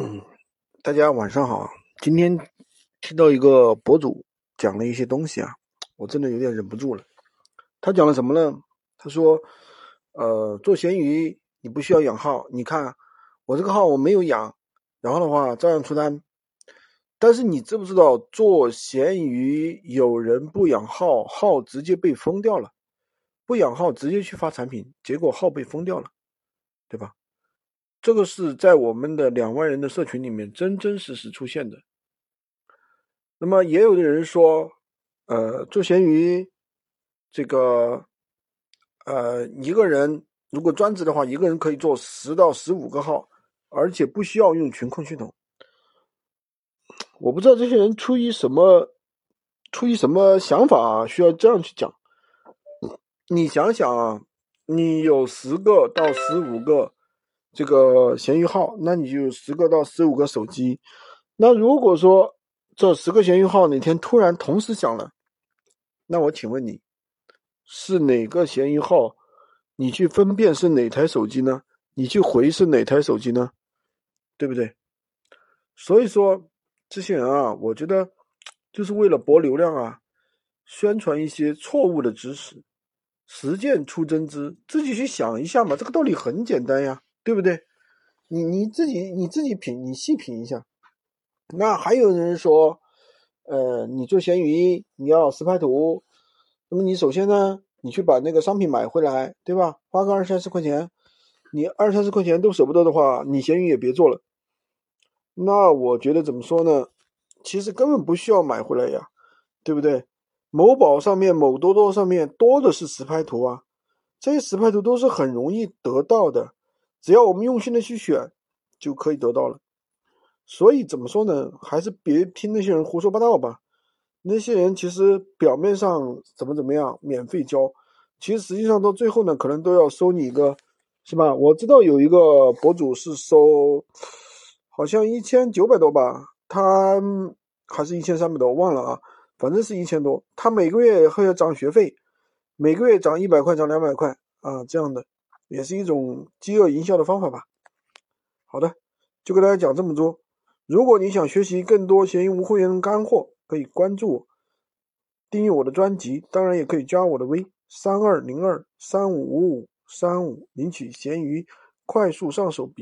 嗯，大家晚上好。今天听到一个博主讲了一些东西啊，我真的有点忍不住了。他讲了什么呢？他说：“呃，做闲鱼你不需要养号，你看我这个号我没有养，然后的话照样出单。但是你知不知道做闲鱼有人不养号，号直接被封掉了；不养号直接去发产品，结果号被封掉了，对吧？”这个是在我们的两万人的社群里面真真实实出现的。那么也有的人说，呃，做闲鱼，这个，呃，一个人如果专职的话，一个人可以做十到十五个号，而且不需要用群控系统。我不知道这些人出于什么，出于什么想法啊需要这样去讲。你想想啊，你有十个到十五个。这个闲鱼号，那你就十个到十五个手机。那如果说这十个闲鱼号哪天突然同时响了，那我请问你，是哪个闲鱼号？你去分辨是哪台手机呢？你去回是哪台手机呢？对不对？所以说，这些人啊，我觉得就是为了博流量啊，宣传一些错误的知识，实践出真知，自己去想一下嘛，这个道理很简单呀。对不对？你你自己你自己品，你细品一下。那还有人说，呃，你做闲鱼你要实拍图，那么你首先呢，你去把那个商品买回来，对吧？花个二三十块钱，你二三十块钱都舍不得的话，你闲鱼也别做了。那我觉得怎么说呢？其实根本不需要买回来呀，对不对？某宝上面、某多多上面多的是实拍图啊，这些实拍图都是很容易得到的。只要我们用心的去选，就可以得到了。所以怎么说呢？还是别听那些人胡说八道吧。那些人其实表面上怎么怎么样，免费教，其实实际上到最后呢，可能都要收你一个，是吧？我知道有一个博主是收，好像一千九百多吧，他还是一千三百多，我忘了啊，反正是一千多。他每个月还要涨学费，每个月涨一百块，涨两百块啊，这样的。也是一种饥饿营销的方法吧。好的，就跟大家讲这么多。如果你想学习更多闲鱼无会员干货，可以关注我，订阅我的专辑，当然也可以加我的微三二零二三五五五三五，领取闲鱼快速上手笔。